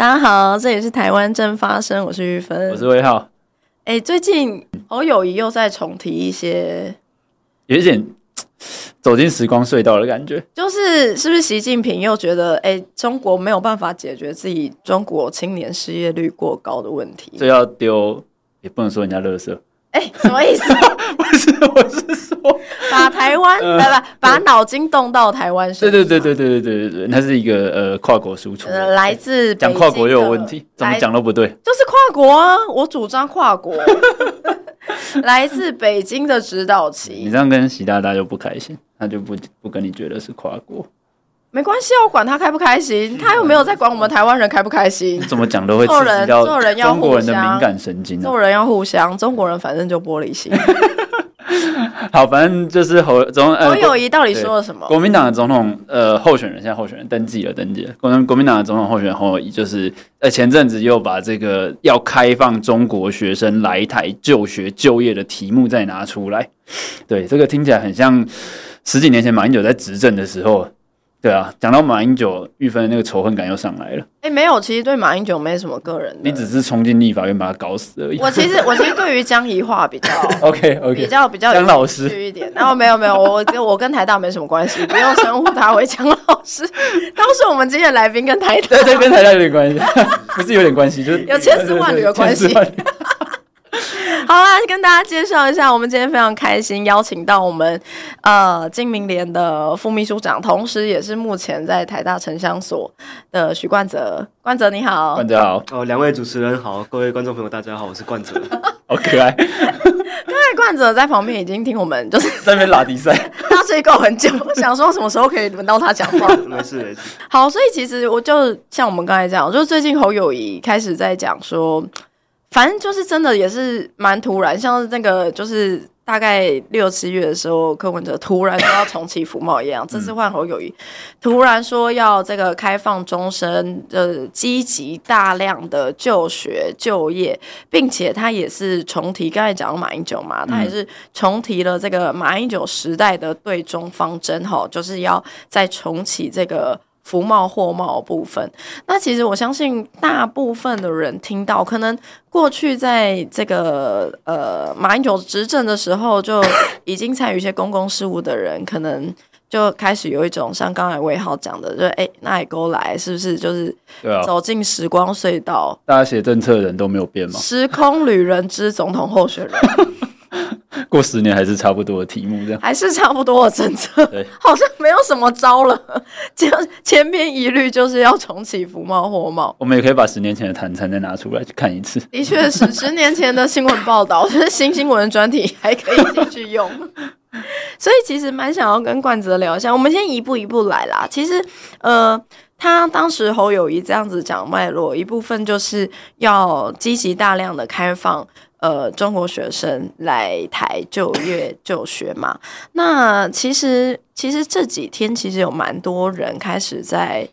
大家好，这里是台湾正发生，我是玉芬，我是魏浩。哎，最近侯友谊又在重提一些，有一点走进时光隧道的感觉，就是是不是习近平又觉得，哎，中国没有办法解决自己中国青年失业率过高的问题，所以要丢，也不能说人家垃圾。哎，什么意思？不是，我是说把台湾，呃、不把脑筋动到台湾上。对对对对对对对对对，它是一个呃跨国输出，呃，来自讲跨国又有问题，怎么讲都不对。就是跨国啊，我主张跨国。来自北京的指导棋，你这样跟习大大就不开心，他就不不跟你觉得是跨国。没关系，我管他开不开心，他又没有在管我们台湾人开不开心。怎么讲都会做人，做人要互相。中国人的敏感神经，做人要互相。中国人反正就玻璃心。好，反正就是侯总呃，侯友谊到底说了什么？国民党的总统呃候选人，现在候选人登记了，登记了。国民国民党的总统候选人侯友谊，就是呃前阵子又把这个要开放中国学生来台就学就业的题目再拿出来。对，这个听起来很像十几年前马英九在执政的时候。对啊，讲到马英九，玉芬的那个仇恨感又上来了。哎、欸，没有，其实对马英九没什么个人的，你只是冲进立法院把他搞死而已。我其实 我其实对于江宜桦比较 OK OK，比较比较江老师一点。然后没有没有，我跟我跟台大没什么关系，不用称呼他为江老师。都是我们今天的来宾跟台大，对对，跟台大有点关系，不是有点关系，就是有千丝万缕的关系。好啦，跟大家介绍一下，我们今天非常开心邀请到我们呃金明联的副秘书长，同时也是目前在台大城乡所的许冠泽。冠泽你好，冠泽好。哦，两位主持人好，各位观众朋友大家好，我是冠泽，好可爱。刚才冠泽在旁边已经听我们就是在那边拉迪赛，他睡够很久，想说什么时候可以轮到他讲话。没事没事。好，所以其实我就像我们刚才讲，就是最近侯友谊开始在讲说。反正就是真的也是蛮突然，像是那个就是大概六七月的时候，柯文哲突然说要重启服贸一样，这次换侯友谊突然说要这个开放终身，呃，积极大量的就学就业，并且他也是重提，刚才讲到马英九嘛，他也是重提了这个马英九时代的对中方针，哈，就是要再重启这个。服贸货贸部分，那其实我相信大部分的人听到，可能过去在这个呃马英九执政的时候就已经参与一些公共事务的人，可能就开始有一种像刚才魏浩讲的，就哎、欸，那也勾来，是不是就是走进时光隧道？大家写政策的人都没有变吗？时空旅人之总统候选人。过十年还是差不多的题目，这样还是差不多的政策，对，好像没有什么招了。就千篇一律，就是要重启服贸货贸。我们也可以把十年前的谈餐再拿出来去看一次。的确是十年前的新闻报道，就是新新闻专题还可以继续用。所以其实蛮想要跟冠泽聊一下，我们先一步一步来啦。其实，呃，他当时侯友谊这样子讲脉络，一部分就是要积极大量的开放。呃，中国学生来台就业就学嘛，那其实其实这几天其实有蛮多人开始在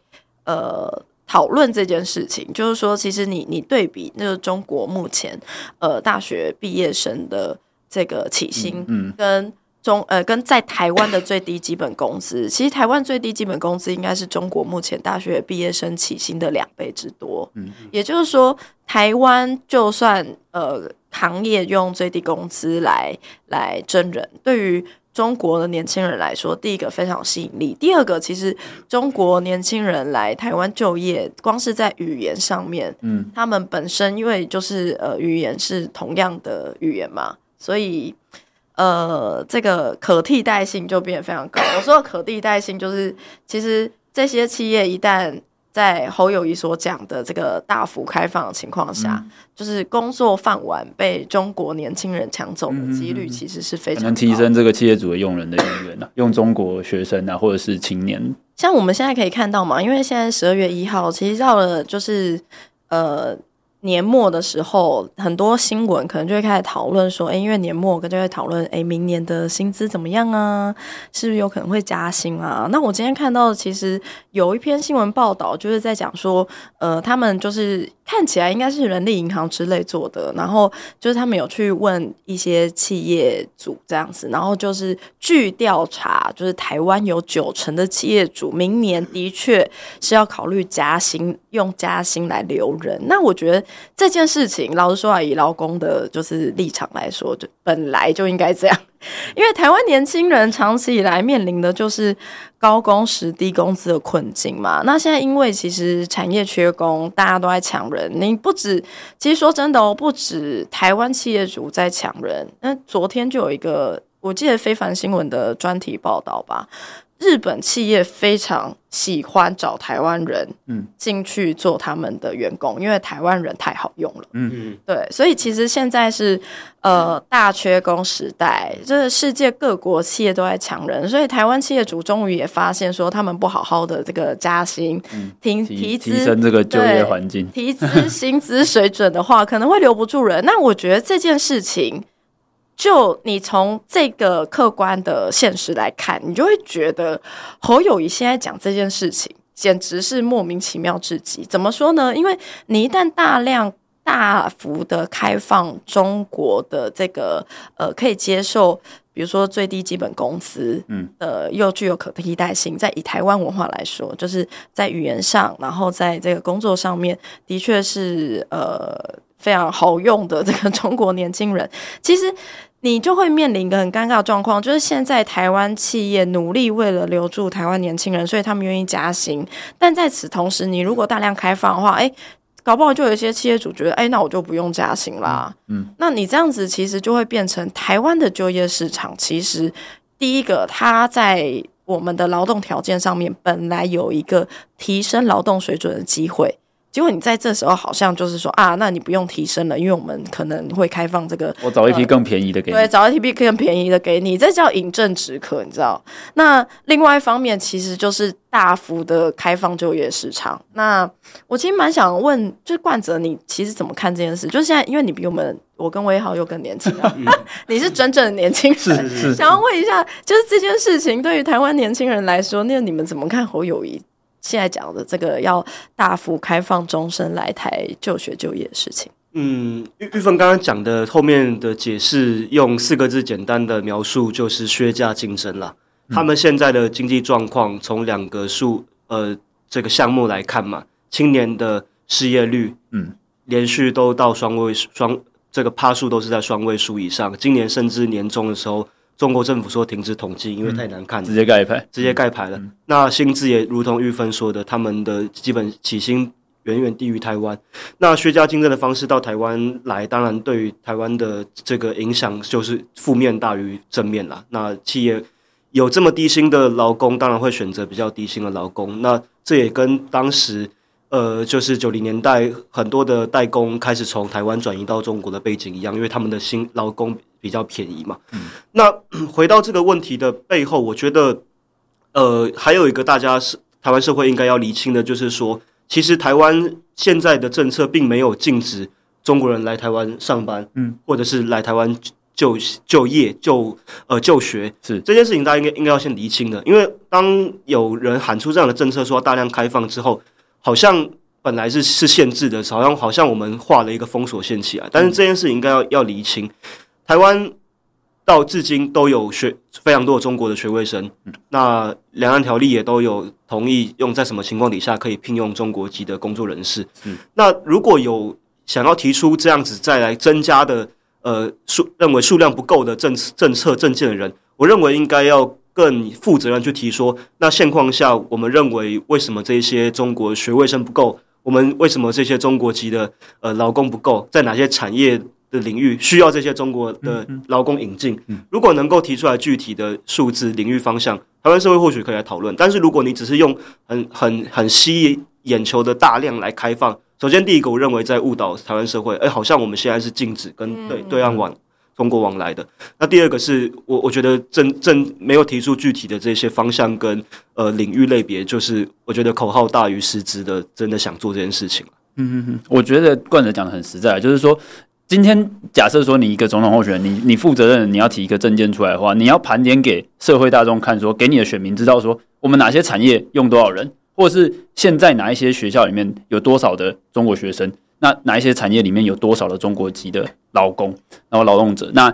呃讨论这件事情，就是说，其实你你对比那个中国目前呃大学毕业生的这个起薪，嗯，跟中呃跟在台湾的最低基本工资，其实台湾最低基本工资应该是中国目前大学毕业生起薪的两倍之多，嗯，也就是说，台湾就算呃。行业用最低工资来来征人，对于中国的年轻人来说，第一个非常有吸引力。第二个，其实中国年轻人来台湾就业，光是在语言上面，嗯，他们本身因为就是呃语言是同样的语言嘛，所以呃这个可替代性就变得非常高。我说的可替代性，就是其实这些企业一旦在侯友谊所讲的这个大幅开放的情况下，嗯、就是工作饭碗被中国年轻人抢走的几率其实是非常。能提升这个企业主的用人的意愿呢？用中国学生啊，或者是青年。像我们现在可以看到嘛，因为现在十二月一号，其实到了就是呃。年末的时候，很多新闻可能就会开始讨论说，哎，因为年末，跟就会讨论，哎，明年的薪资怎么样啊？是不是有可能会加薪啊？那我今天看到，其实有一篇新闻报道，就是在讲说，呃，他们就是看起来应该是人力银行之类做的，然后就是他们有去问一些企业主这样子，然后就是据调查，就是台湾有九成的企业主明年的确是要考虑加薪，用加薪来留人。那我觉得这件事情，老实说啊，以劳工的就是立场来说，就本来就应该这样。因为台湾年轻人长期以来面临的就是高工时、低工资的困境嘛。那现在因为其实产业缺工，大家都在抢人。你不止，其实说真的哦，不止台湾企业主在抢人。那昨天就有一个，我记得非凡新闻的专题报道吧。日本企业非常喜欢找台湾人，嗯，进去做他们的员工，因为台湾人太好用了，嗯。嗯，对，所以其实现在是呃大缺工时代，就是世界各国企业都在抢人，所以台湾企业主终于也发现说，他们不好好的这个加薪，嗯、提提提升这个就业环境，提资薪资水准的话，可能会留不住人。那我觉得这件事情。就你从这个客观的现实来看，你就会觉得侯友谊现在讲这件事情简直是莫名其妙至极。怎么说呢？因为你一旦大量大幅的开放中国的这个呃可以接受，比如说最低基本工资，嗯，呃，又具有可替代性，在以台湾文化来说，就是在语言上，然后在这个工作上面，的确是呃非常好用的这个中国年轻人，其实。你就会面临一个很尴尬的状况，就是现在台湾企业努力为了留住台湾年轻人，所以他们愿意加薪。但在此同时，你如果大量开放的话，哎，搞不好就有一些企业主觉得，哎，那我就不用加薪啦。嗯，那你这样子其实就会变成台湾的就业市场，其实第一个，它在我们的劳动条件上面本来有一个提升劳动水准的机会。结果你在这时候好像就是说啊，那你不用提升了，因为我们可能会开放这个，我找一批更便宜的给你，对，找一批更便宜的给你，这叫饮鸩止渴，你知道？那另外一方面，其实就是大幅的开放就业市场。那我其实蛮想问，就是冠泽，你其实怎么看这件事？就是现在，因为你比我们，我跟威豪又更年轻了，你是真正的年轻人，是是是，想要问一下，就是这件事情对于台湾年轻人来说，那你们怎么看侯友宜？现在讲的这个要大幅开放终身来台就学就业的事情，嗯，玉玉芬刚刚讲的后面的解释，用四个字简单的描述就是削价竞争了。嗯、他们现在的经济状况，从两个数呃这个项目来看嘛，青年的失业率，嗯，连续都到双位双这个趴数都是在双位数以上，今年甚至年终的时候。中国政府说停止统计，因为太难看了，直接盖牌，直接盖牌了。嗯、那薪资也如同玉芬说的，他们的基本起薪远远低于台湾。那削价竞争的方式到台湾来，当然对于台湾的这个影响就是负面大于正面啦。那企业有这么低薪的劳工，当然会选择比较低薪的劳工。那这也跟当时。呃，就是九零年代很多的代工开始从台湾转移到中国的背景一样，因为他们的薪劳工比较便宜嘛。嗯、那 回到这个问题的背后，我觉得，呃，还有一个大家是台湾社会应该要厘清的，就是说，其实台湾现在的政策并没有禁止中国人来台湾上班，嗯，或者是来台湾就就业就呃就学，是这件事情，大家应该应该要先厘清的，因为当有人喊出这样的政策，说大量开放之后。好像本来是是限制的，好像好像我们画了一个封锁线起来，但是这件事应该要要厘清。台湾到至今都有学非常多的中国的学位生，那两岸条例也都有同意用在什么情况底下可以聘用中国籍的工作人士。那如果有想要提出这样子再来增加的呃数认为数量不够的政政策政见的人，我认为应该要。更负责任去提说，那现况下，我们认为为什么这些中国学位生不够？我们为什么这些中国籍的呃劳工不够？在哪些产业的领域需要这些中国的劳工引进？如果能够提出来具体的数字、领域方向，台湾社会或许可以来讨论。但是如果你只是用很很很吸眼球的大量来开放，首先第一个，我认为在误导台湾社会。哎，好像我们现在是禁止跟对对岸往。中国往来的。那第二个是我我觉得政政没有提出具体的这些方向跟呃领域类别，就是我觉得口号大于实质的，真的想做这件事情。嗯嗯嗯，我觉得冠者讲的很实在，就是说今天假设说你一个总统候选人，你你负责任，你要提一个政见出来的话，你要盘点给社会大众看，说给你的选民知道说我们哪些产业用多少人，或者是现在哪一些学校里面有多少的中国学生。那哪一些产业里面有多少的中国籍的劳工，然后劳动者？那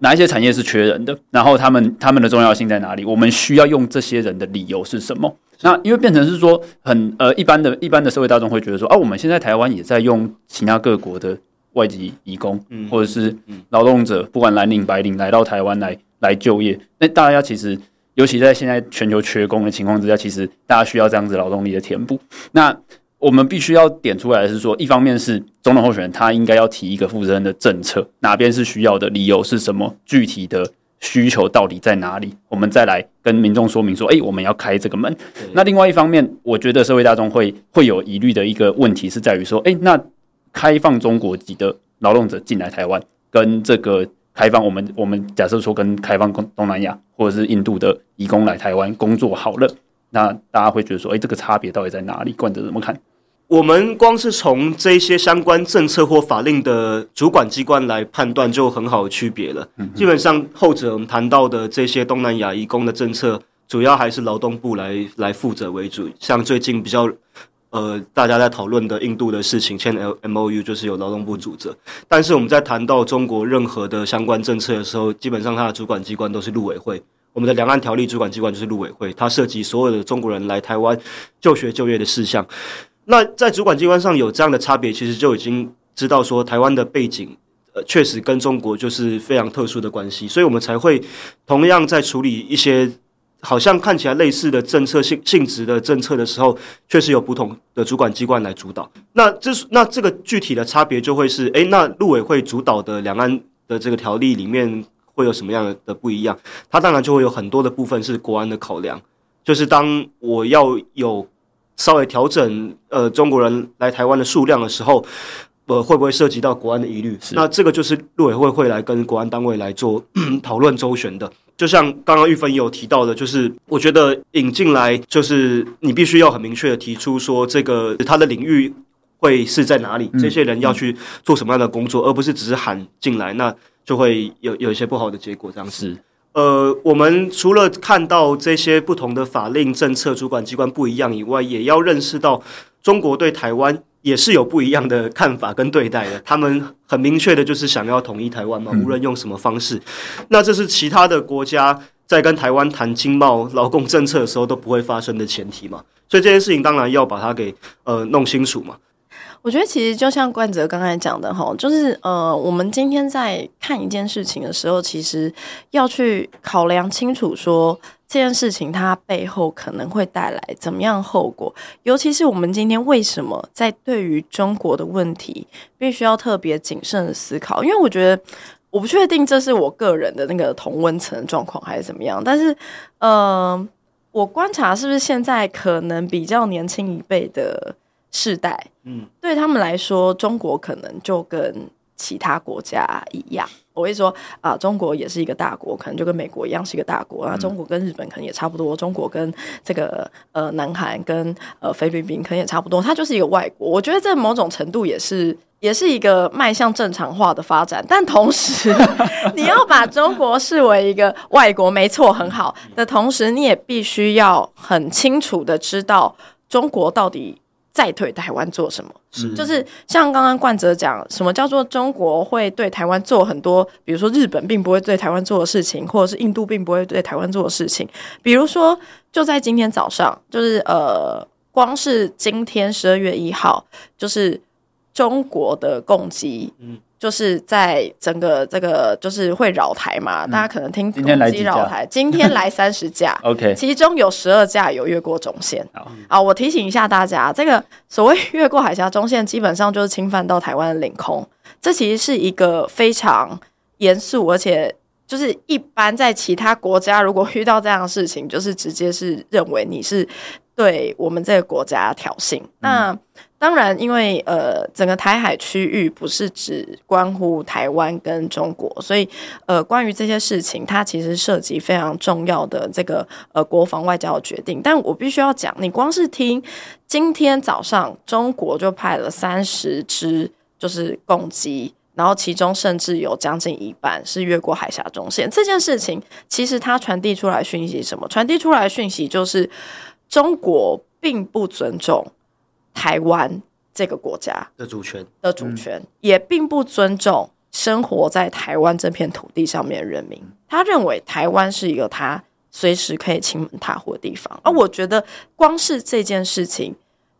哪一些产业是缺人的？然后他们他们的重要性在哪里？我们需要用这些人的理由是什么？那因为变成是说很呃一般的一般的社会大众会觉得说啊，我们现在台湾也在用其他各国的外籍移工，或者是劳动者，不管蓝领白领来到台湾来来就业，那大家其实尤其在现在全球缺工的情况之下，其实大家需要这样子劳动力的填补。那我们必须要点出来的是说，一方面是总统候选人他应该要提一个负责任的政策，哪边是需要的，理由是什么，具体的需求到底在哪里，我们再来跟民众说明说，哎，我们要开这个门。那另外一方面，我觉得社会大众会会有疑虑的一个问题是在于说，哎，那开放中国籍的劳动者进来台湾，跟这个开放我们我们假设说跟开放东东南亚或者是印度的移工来台湾工作好了，那大家会觉得说，哎，这个差别到底在哪里？冠者怎么看？我们光是从这些相关政策或法令的主管机关来判断，就很好的区别了。基本上，后者我们谈到的这些东南亚移工的政策，主要还是劳动部来来负责为主。像最近比较呃大家在讨论的印度的事情，签 MOU 就是由劳动部主责。但是我们在谈到中国任何的相关政策的时候，基本上它的主管机关都是陆委会。我们的两岸条例主管机关就是陆委会，它涉及所有的中国人来台湾就学就业的事项。那在主管机关上有这样的差别，其实就已经知道说台湾的背景，呃，确实跟中国就是非常特殊的关系，所以我们才会同样在处理一些好像看起来类似的政策性性质的政策的时候，确实有不同的主管机关来主导。那这那这个具体的差别就会是，诶，那陆委会主导的两岸的这个条例里面会有什么样的不一样？它当然就会有很多的部分是国安的考量，就是当我要有。稍微调整呃中国人来台湾的数量的时候，呃会不会涉及到国安的疑虑？是那这个就是陆委会会来跟国安单位来做 讨论周旋的。就像刚刚玉芬也有提到的，就是我觉得引进来就是你必须要很明确的提出说这个他的领域会是在哪里，这些人要去做什么样的工作，而不是只是喊进来，那就会有有一些不好的结果这样子。呃，我们除了看到这些不同的法令政策主管机关不一样以外，也要认识到中国对台湾也是有不一样的看法跟对待的。他们很明确的就是想要统一台湾嘛，无论用什么方式。那这是其他的国家在跟台湾谈经贸、劳工政策的时候都不会发生的前提嘛。所以这件事情当然要把它给呃弄清楚嘛。我觉得其实就像冠哲刚才讲的哈，就是呃，我们今天在看一件事情的时候，其实要去考量清楚说这件事情它背后可能会带来怎么样后果。尤其是我们今天为什么在对于中国的问题必须要特别谨慎的思考？因为我觉得我不确定这是我个人的那个同温层状况还是怎么样，但是呃，我观察是不是现在可能比较年轻一辈的。世代，嗯，对他们来说，中国可能就跟其他国家一样。我会说啊，中国也是一个大国，可能就跟美国一样是一个大国。啊中国跟日本可能也差不多，中国跟这个呃南韩跟呃菲律宾可能也差不多。它就是一个外国。我觉得在某种程度也是也是一个迈向正常化的发展。但同时，你要把中国视为一个外国，没错，很好的同时，你也必须要很清楚的知道中国到底。在对台湾做什么？是就是像刚刚冠哲讲，什么叫做中国会对台湾做很多，比如说日本并不会对台湾做的事情，或者是印度并不会对台湾做的事情。比如说，就在今天早上，就是呃，光是今天十二月一号，就是中国的攻击，嗯。就是在整个这个就是会扰台嘛，嗯、大家可能听攻击扰台，今天来三十架，OK，其中有十二架有越过中线。好啊，我提醒一下大家，这个所谓越过海峡中线，基本上就是侵犯到台湾的领空。这其实是一个非常严肃，而且就是一般在其他国家，如果遇到这样的事情，就是直接是认为你是对我们这个国家挑衅。嗯、那当然，因为呃，整个台海区域不是只关乎台湾跟中国，所以呃，关于这些事情，它其实涉及非常重要的这个呃国防外交的决定。但我必须要讲，你光是听今天早上中国就派了三十支就是攻击，然后其中甚至有将近一半是越过海峡中线。这件事情其实它传递出来讯息什么？传递出来讯息就是中国并不尊重。台湾这个国家的主权的主权，也并不尊重生活在台湾这片土地上面的人民。他认为台湾是一个他随时可以亲门踏户的地方。而我觉得，光是这件事情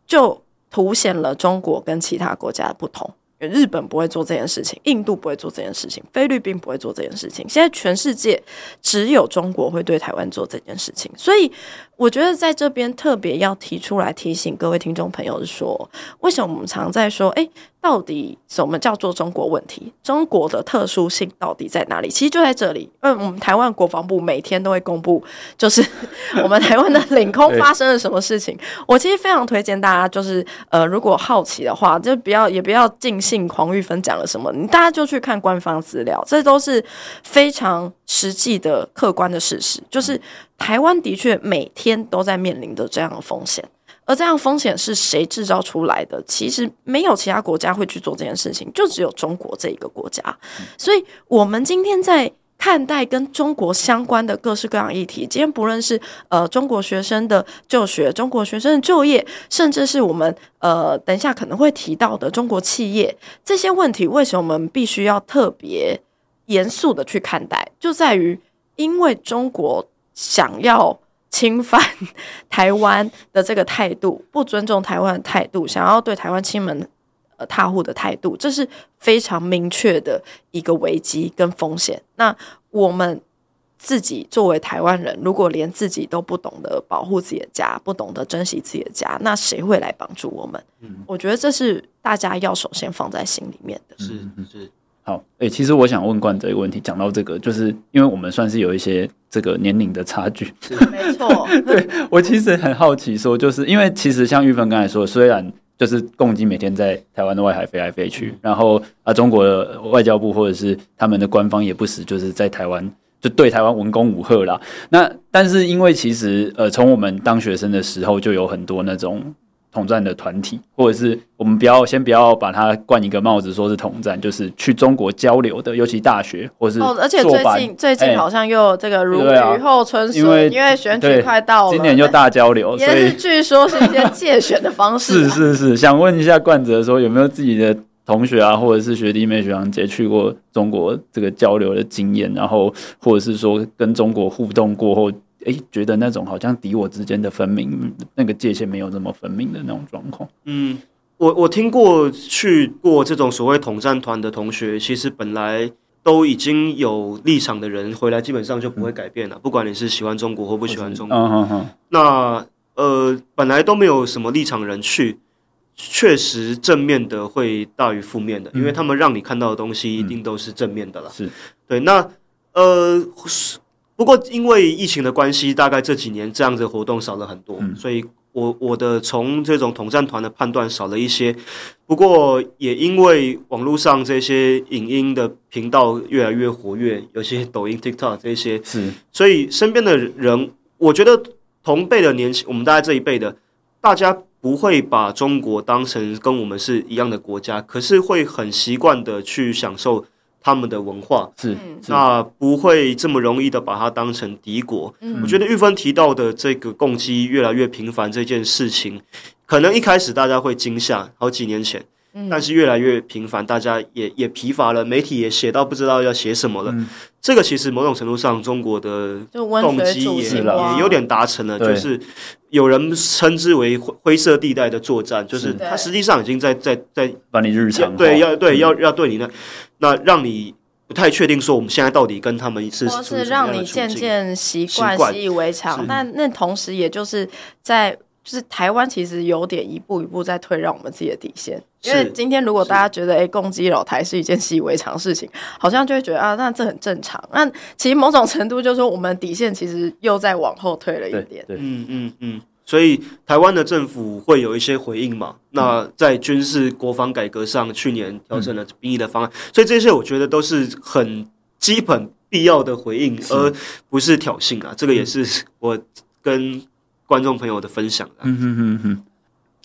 就凸显了中国跟其他国家的不同。日本不会做这件事情，印度不会做这件事情，菲律宾不会做这件事情。现在全世界只有中国会对台湾做这件事情，所以我觉得在这边特别要提出来提醒各位听众朋友是说，为什么我们常在说，诶，到底什么叫做中国问题？中国的特殊性到底在哪里？其实就在这里，因为我们台湾国防部每天都会公布，就是 我们台湾的领空发生了什么事情。我其实非常推荐大家，就是呃，如果好奇的话，就不要也不要尽信黄玉芬讲了什么，你大家就去看官方资料，这都是非常实际的客观的事实。就是台湾的确每天都在面临着这样的风险，而这样风险是谁制造出来的？其实没有其他国家会去做这件事情，就只有中国这一个国家。所以，我们今天在。看待跟中国相关的各式各样议题，今天不论是呃中国学生的就学、中国学生的就业，甚至是我们呃等一下可能会提到的中国企业这些问题，为什么我们必须要特别严肃的去看待？就在于因为中国想要侵犯台湾的这个态度，不尊重台湾的态度，想要对台湾亲门。踏户的态度，这是非常明确的一个危机跟风险。那我们自己作为台湾人，如果连自己都不懂得保护自己的家，不懂得珍惜自己的家，那谁会来帮助我们？嗯，我觉得这是大家要首先放在心里面的。是是。好，诶、欸，其实我想问冠哲一个问题，讲到这个，就是因为我们算是有一些这个年龄的差距，是没错。对，我其实很好奇，说就是因为其实像玉芬刚才说，虽然。就是共机每天在台湾的外海飞来飞去，然后啊，中国的外交部或者是他们的官方也不时就是在台湾就对台湾文攻武吓啦。那但是因为其实呃，从我们当学生的时候就有很多那种。统战的团体，或者是我们不要先不要把它冠一个帽子，说是统战，就是去中国交流的，尤其大学或是哦，而且最近最近好像又这个如雨后春笋，因为因为选举快到了，今年又大交流，所以据说是一些借选的方式。是是是，想问一下冠哲说，有没有自己的同学啊，或者是学弟妹学长姐去过中国这个交流的经验，然后或者是说跟中国互动过后。哎，觉得那种好像敌我之间的分明，那个界限没有这么分明的那种状况。嗯，我我听过去过这种所谓统战团的同学，其实本来都已经有立场的人回来，基本上就不会改变了。嗯、不管你是喜欢中国或不喜欢中国，嗯嗯嗯、那呃，本来都没有什么立场的人去，确实正面的会大于负面的，嗯、因为他们让你看到的东西一定都是正面的了。是、嗯、对，那呃。不过，因为疫情的关系，大概这几年这样子的活动少了很多，嗯、所以我我的从这种统战团的判断少了一些。不过，也因为网络上这些影音的频道越来越活跃，有些抖音、TikTok 这些，是，所以身边的人，我觉得同辈的年轻，我们大概这一辈的，大家不会把中国当成跟我们是一样的国家，可是会很习惯的去享受。他们的文化。是，那不会这么容易的把它当成敌国。嗯、我觉得玉芬提到的这个共机越来越频繁这件事情，可能一开始大家会惊吓，好几年前，嗯、但是越来越频繁，大家也也疲乏了，媒体也写到不知道要写什么了。嗯、这个其实某种程度上，中国的动机也也有点达成了，就是有人称之为灰色地带的作战，就是他实际上已经在在在把你日常对要对要要对你那。那让你不太确定说我们现在到底跟他们是，或是让你渐渐习惯习以为常。那那同时也就是在就是台湾其实有点一步一步在退让我们自己的底线。因为今天如果大家觉得哎，攻击老台是一件习以为常的事情，好像就会觉得啊，那这很正常。那其实某种程度就是说，我们底线其实又在往后退了一点。对，嗯嗯嗯。所以台湾的政府会有一些回应嘛？那在军事国防改革上，去年调整了兵役的方案，所以这些我觉得都是很基本必要的回应，而不是挑衅啊。这个也是我跟观众朋友的分享。嗯哼哼哼。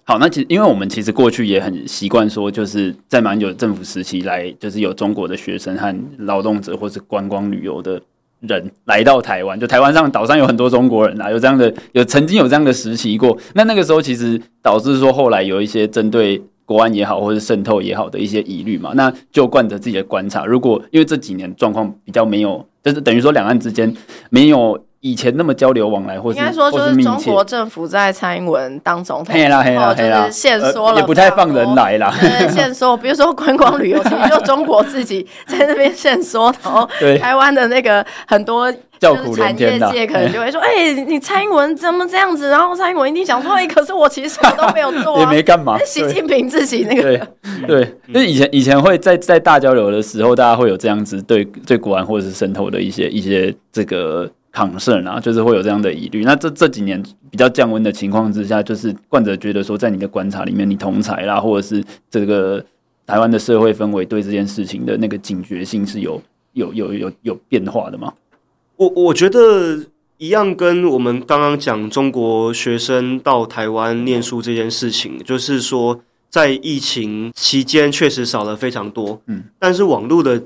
好，那其实因为我们其实过去也很习惯说，就是在蛮久政府时期来，就是有中国的学生和劳动者或是观光旅游的。人来到台湾，就台湾上岛上有很多中国人啊，有这样的，有曾经有这样的时期过。那那个时候其实导致说，后来有一些针对国安也好，或者渗透也好的一些疑虑嘛。那就冠着自己的观察，如果因为这几年状况比较没有，就是等于说两岸之间没有。以前那么交流往来，或是应该说就是中国政府在蔡英文当总统，黑啦黑啦黑啦，限缩了，也不太放人来啦。限缩，比如说观光旅游，其实就中国自己在那边限缩，然后台湾的那个很多叫苦连天的，产业界可能就会说：“哎、欸，你蔡英文怎么这样子？”然后蔡英文一定想说：“哎、欸，可是我其实什么都没有做、啊，也没干嘛。”习近平自己那个对对，就是以前以前会在在大交流的时候，大家会有这样子对对国安或者是渗透的一些一些这个。Concern 啊，就是会有这样的疑虑。那这这几年比较降温的情况之下，就是冠者觉得说，在你的观察里面，你同侪啦，或者是这个台湾的社会氛围对这件事情的那个警觉性是有有有有有变化的吗？我我觉得一样，跟我们刚刚讲中国学生到台湾念书这件事情，就是说在疫情期间确实少了非常多，嗯，但是网络的。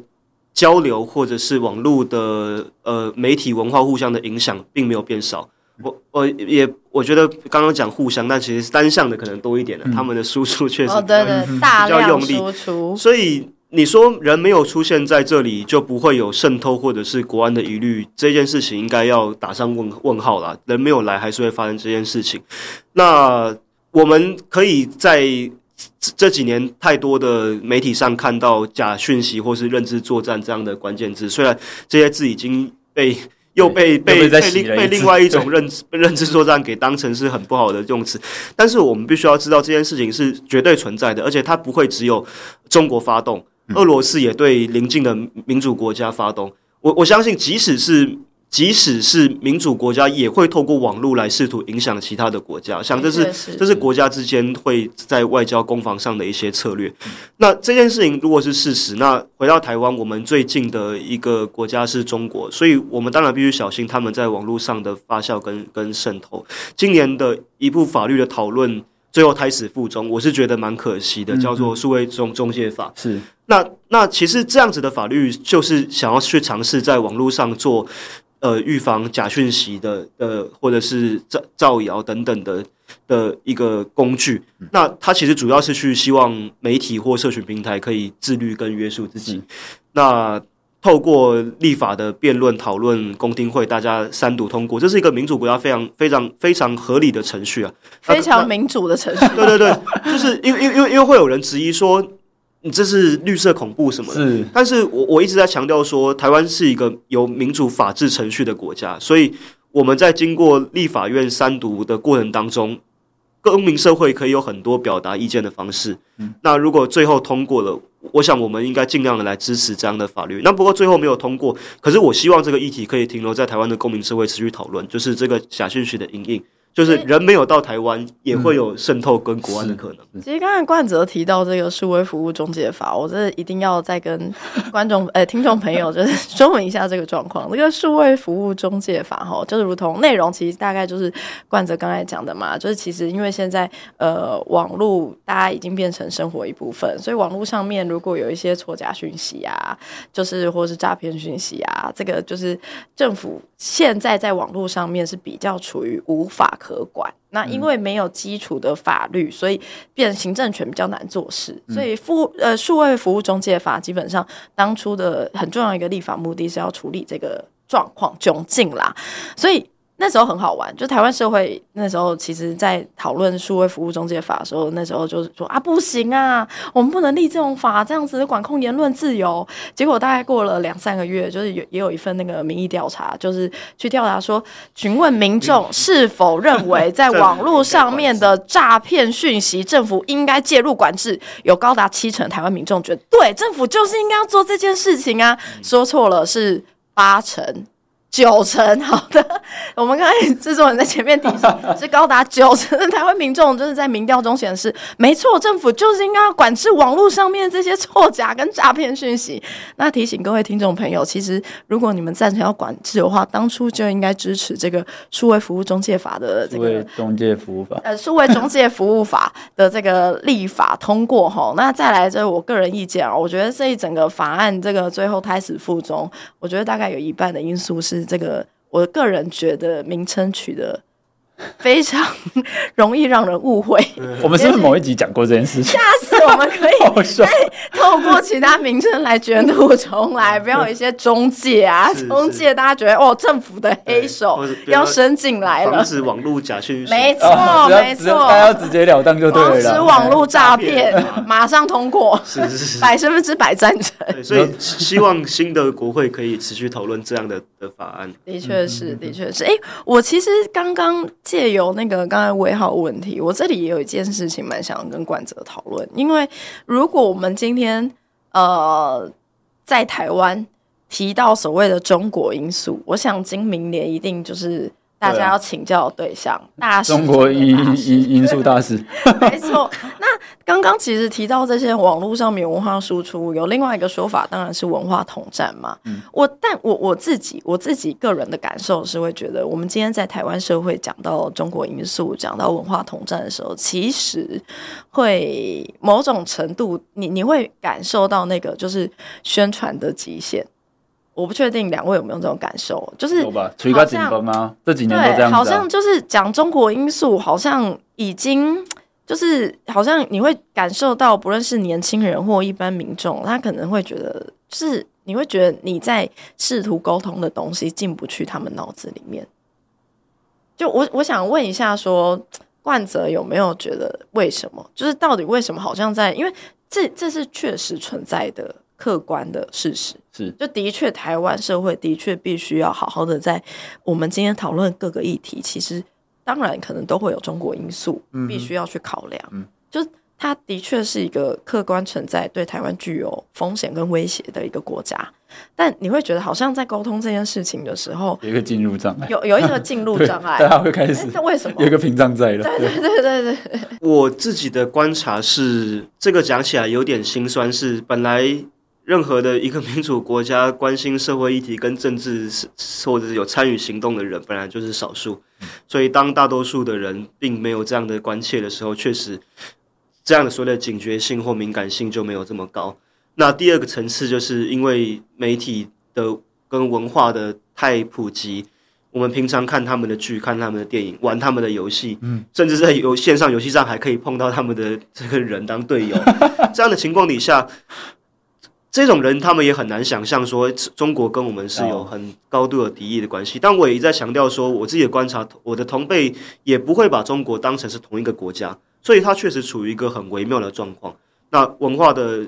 交流或者是网络的呃媒体文化互相的影响并没有变少，我我也我觉得刚刚讲互相，但其实是单向的可能多一点的，嗯、他们的输出确实比较、哦、对对大较用力。输出，所以你说人没有出现在这里就不会有渗透或者是国安的疑虑，这件事情应该要打上问问号啦。人没有来还是会发生这件事情，那我们可以在。这几年太多的媒体上看到假讯息或是认知作战这样的关键字，虽然这些字已经被又被被被另被另外一种认知认知作战给当成是很不好的用词，但是我们必须要知道这件事情是绝对存在的，而且它不会只有中国发动，俄罗斯也对邻近的民主国家发动。我我相信，即使是。即使是民主国家，也会透过网络来试图影响其他的国家。像这是这是国家之间会在外交攻防上的一些策略。那这件事情如果是事实，那回到台湾，我们最近的一个国家是中国，所以我们当然必须小心他们在网络上的发酵跟跟渗透。今年的一部法律的讨论，最后胎死腹中，我是觉得蛮可惜的，叫做《数位中中介法》。是那那其实这样子的法律，就是想要去尝试在网络上做。呃，预防假讯息的呃，或者是造造谣等等的的一个工具。那它其实主要是去希望媒体或社群平台可以自律跟约束自己。嗯、那透过立法的辩论、讨论、公听会，大家三读通过，这是一个民主国家非常非常非常合理的程序啊，非常民主的程序。对对对，就是因为因为因为因为会有人质疑说。你这是绿色恐怖什么的？是，但是我我一直在强调说，台湾是一个有民主法治程序的国家，所以我们在经过立法院三读的过程当中，公民社会可以有很多表达意见的方式。嗯，那如果最后通过了，我想我们应该尽量的来支持这样的法律。那不过最后没有通过，可是我希望这个议题可以停留在台湾的公民社会持续讨论，就是这个假讯息的因应。就是人没有到台湾，也会有渗透跟国安的可能。嗯、其实刚才冠哲提到这个数位服务中介法，我这一定要再跟观众、呃听众朋友就是说明一下这个状况。这个数位服务中介法哈，就是如同内容其实大概就是冠哲刚才讲的嘛，就是其实因为现在呃网络大家已经变成生活一部分，所以网络上面如果有一些错假讯息啊，就是或是诈骗讯息啊，这个就是政府现在在网络上面是比较处于无法可管，那因为没有基础的法律，所以变行政权比较难做事。所以服呃数位服务中介法基本上当初的很重要一个立法目的是要处理这个状况窘境啦，所以。那时候很好玩，就台湾社会那时候，其实在讨论数位服务中介法的时候，那时候就是说啊，不行啊，我们不能立这种法，这样子管控言论自由。结果大概过了两三个月，就是有也有一份那个民意调查，就是去调查说，询问民众是否认为在网络上面的诈骗讯息，政府应该介入管制，有高达七成台湾民众觉得对，政府就是应该要做这件事情啊，说错了是八成。九成好的，我们刚才制作人在前面提醒，是高达九成的台湾民众，就是在民调中显示，没错，政府就是应该要管制网络上面这些错假跟诈骗讯息。那提醒各位听众朋友，其实如果你们赞成要管制的话，当初就应该支持这个数位服务中介法的这个中介服务法，呃，数位中介服务法的这个立法通过哈。那再来，这我个人意见啊，我觉得这一整个法案这个最后胎死腹中，我觉得大概有一半的因素是。这个我个人觉得名称取得非常 容易让人误会。我们是不是某一集讲过这件事情？我们可以再透过其他名称来卷土重来，不要有一些中介啊，中介大家觉得哦，政府的黑手要伸进来了，防止网络假讯息，没错没错，大家要直截了当就对了，防止网络诈骗，马上通过，是是是，百分之百赞成。所以希望新的国会可以持续讨论这样的的法案。的确是，的确是。哎，我其实刚刚借由那个刚才威浩问题，我这里也有一件事情蛮想要跟冠泽讨论，因为如果我们今天呃在台湾提到所谓的中国因素，我想今明年一定就是。大家要请教的对象，大师，中国因因因素大师，没错。那刚刚其实提到这些网络上面文化输出，有另外一个说法，当然是文化统战嘛。嗯，我但我我自己我自己个人的感受是会觉得，我们今天在台湾社会讲到中国因素，讲到文化统战的时候，其实会某种程度，你你会感受到那个就是宣传的极限。我不确定两位有没有这种感受，就是有吧？吹个紧绷啊，这几年都这样。好像就是讲中国因素，好像已经就是好像你会感受到，不论是年轻人或一般民众，他可能会觉得，就是你会觉得你在试图沟通的东西进不去他们脑子里面。就我我想问一下说，说冠泽有没有觉得为什么？就是到底为什么？好像在，因为这这是确实存在的。客观的事实是，就的确，台湾社会的确必须要好好的在我们今天讨论各个议题，其实当然可能都会有中国因素，必须要去考量。嗯，就它的确是一个客观存在，对台湾具有风险跟威胁的一个国家。但你会觉得，好像在沟通这件事情的时候，有一个进入障碍，有有一个进入 障碍，大家会开始。那为什么？有一个屏障在了。对对对对对。我自己的观察是，这个讲起来有点心酸，是本来。任何的一个民主国家关心社会议题跟政治或者是有参与行动的人本来就是少数，所以当大多数的人并没有这样的关切的时候，确实这样的所谓的警觉性或敏感性就没有这么高。那第二个层次就是因为媒体的跟文化的太普及，我们平常看他们的剧、看他们的电影、玩他们的游戏，嗯，甚至在游线上游戏上还可以碰到他们的这个人当队友，这样的情况底下。这种人，他们也很难想象说中国跟我们是有很高度的敌意的关系。但我也一再强调说，我自己的观察，我的同辈也不会把中国当成是同一个国家，所以它确实处于一个很微妙的状况。那文化的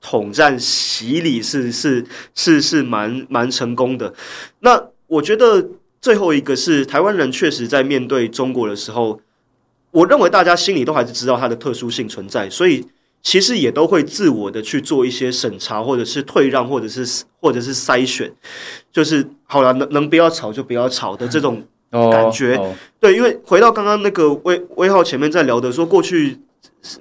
统战洗礼是是是是蛮蛮成功的。那我觉得最后一个是台湾人确实在面对中国的时候，我认为大家心里都还是知道它的特殊性存在，所以。其实也都会自我的去做一些审查，或者是退让，或者是或者是筛选，就是好了，能能不要吵就不要吵的这种感觉。Oh, oh. 对，因为回到刚刚那个威威浩前面在聊的说，过去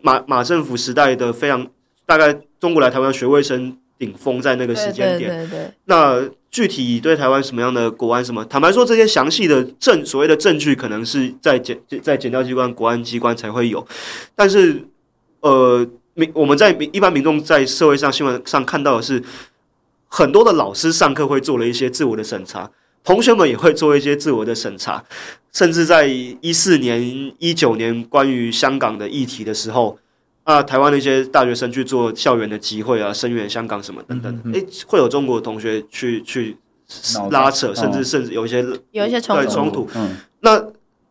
马马政府时代的非常大概中国来台湾学卫生顶峰在那个时间点。对对对对。那具体对台湾什么样的国安什么，坦白说，这些详细的证所谓的证据，可能是在检在检调机关、国安机关才会有，但是呃。民我们在一般民众在社会上新闻上看到的是，很多的老师上课会做了一些自我的审查，同学们也会做一些自我的审查，甚至在一四年、一九年关于香港的议题的时候，啊，台湾的一些大学生去做校园的集会啊，声援香港什么等等，诶、嗯嗯，会有中国的同学去去拉扯，甚至甚至有一些有一些冲冲突，嗯，那。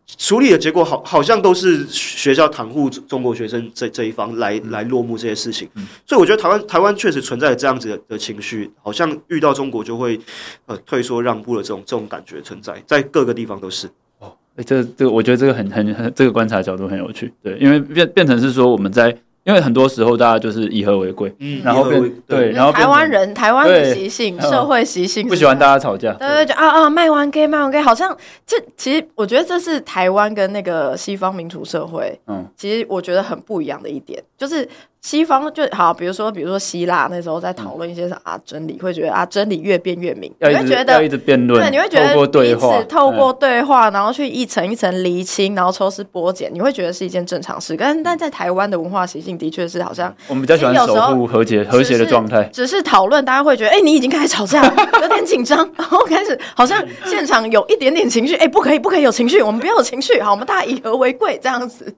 处理的结果好，好像都是学校袒护中国学生这这一方来来落幕这些事情，所以我觉得台湾台湾确实存在这样子的的情绪，好像遇到中国就会呃退缩让步的这种这种感觉存在，在各个地方都是。哦，哎，这这个我觉得这个很很很这个观察角度很有趣，对，因为变变成是说我们在。因为很多时候大家就是以和为贵，嗯，然后变对，对，然后台湾人台湾的习性，社会习性不喜欢大家吵架，对对对，啊啊，卖完给卖完给，好像这其实我觉得这是台湾跟那个西方民主社会，嗯，其实我觉得很不一样的一点就是。西方就好，比如说，比如说希腊那时候在讨论一些啊真理，会觉得啊真理越辩越明，你会觉得要一直辩论，对，你会觉得彼此透过对话，然后去一层一层厘清，然后抽丝剥茧，你会觉得是一件正常事。但但在台湾的文化习性的确是好像我们比较喜欢守护和谐和谐的状态，只是讨论，大家会觉得哎，你已经开始吵架了，有点紧张，然后开始好像现场有一点点情绪，哎，不可以不可以有情绪，我们不要有情绪，好，我们大家以和为贵这样子。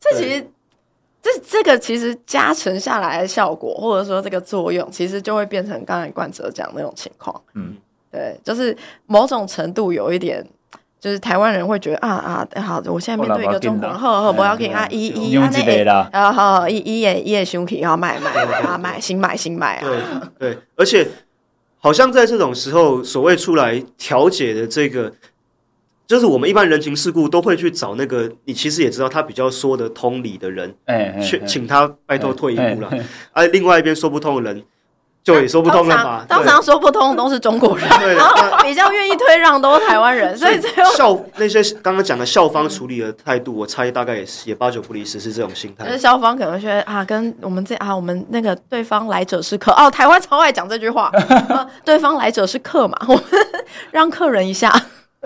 这其实。这这个其实加成下来的效果，或者说这个作用，其实就会变成刚才冠哲讲的那种情况。嗯，对，就是某种程度有一点，就是台湾人会觉得啊啊，好，我现在面对一个中国人，呵呵，不要给啊，一一啊好一一也一也兄弟，然后买买啊买新买新买啊，对对，而且好像在这种时候，所谓出来调解的这个。就是我们一般人情世故都会去找那个，你其实也知道他比较说得通理的人，哎，去请他拜托退一步了。而另外一边说不通的人，就也说不通了嘛。通常说不通都是中国人，然后比较愿意推让都是台湾人，所以最后校那些刚刚讲的校方处理的态度，我猜大概也是也八九不离十是这种心态。就是校方可能觉得啊，跟我们这啊，我们那个对方来者是客哦，台湾超爱讲这句话，对方来者是客嘛，我们让客人一下。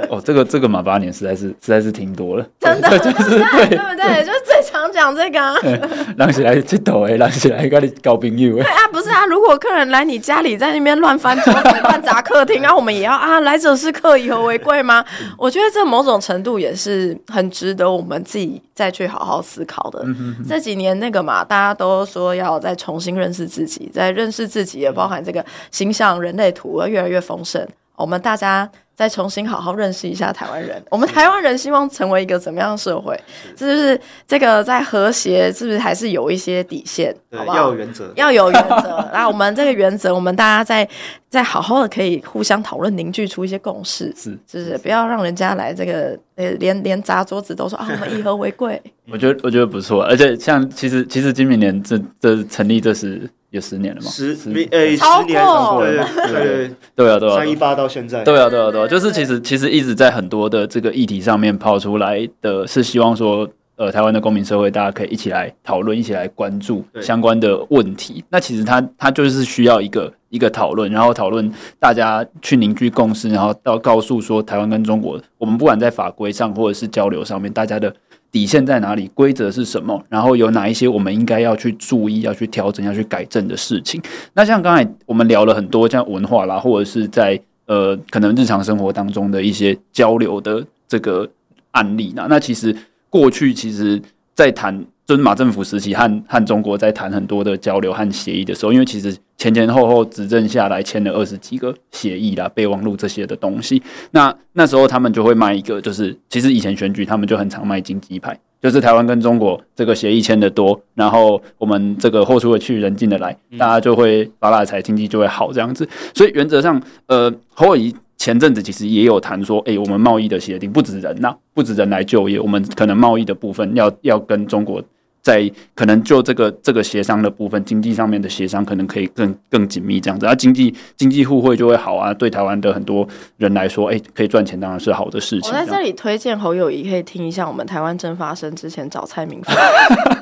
哦，这个这个马八年实在是实在是挺多了，真的，对对不对？就是最常讲这个啊，让起来去抖哎，让起来跟你搞朋友哎。对啊，不是啊，如果客人来你家里，在那边乱翻桌子、乱砸客厅，然后我们也要啊，来者是客，以和为贵吗？我觉得这某种程度也是很值得我们自己再去好好思考的。这几年那个嘛，大家都说要再重新认识自己，在认识自己也包含这个形象人类图越来越丰盛，我们大家。再重新好好认识一下台湾人。我们台湾人希望成为一个怎么样的社会？是不是这个在和谐？是不是还是有一些底线？好不好？要有原则，要有原则。然后我们这个原则，我们大家再再好好的可以互相讨论，凝聚出一些共识。是，是不是？不要让人家来这个呃，连连砸桌子都说啊，我们以和为贵。我觉得我觉得不错，而且像其实其实今明年这这成立这是。有十年了嘛？十诶，十年超过了，对。对对啊，对啊，三一八到现在，对啊，对啊，对啊，就是其实其实一直在很多的这个议题上面抛出来的是希望说，呃，台湾的公民社会大家可以一起来讨论，一起来关注相关的问题。那其实它它就是需要一个一个讨论，然后讨论大家去凝聚共识，然后到告诉说台湾跟中国，我们不管在法规上或者是交流上面，大家的。底线在哪里？规则是什么？然后有哪一些我们应该要去注意、要去调整、要去改正的事情？那像刚才我们聊了很多，像文化啦，或者是在呃可能日常生活当中的一些交流的这个案例呢？那其实过去其实，在谈。就是马政府时期和和中国在谈很多的交流和协议的时候，因为其实前前后后执政下来签了二十几个协议啦、备忘录这些的东西。那那时候他们就会卖一个，就是其实以前选举他们就很常卖经济牌，就是台湾跟中国这个协议签的多，然后我们这个货出的去，人进的来，大家就会发大财，经济就会好这样子。所以原则上，呃，侯友宜。前阵子其实也有谈说，哎、欸，我们贸易的协定不止人呐、啊，不止人来就业，我们可能贸易的部分要要跟中国在可能就这个这个协商的部分，经济上面的协商可能可以更更紧密这样子，啊，经济经济互惠就会好啊，对台湾的很多人来说，哎、欸，可以赚钱当然是好的事情。我在这里推荐侯友谊可以听一下我们台湾正发生之前找蔡明芳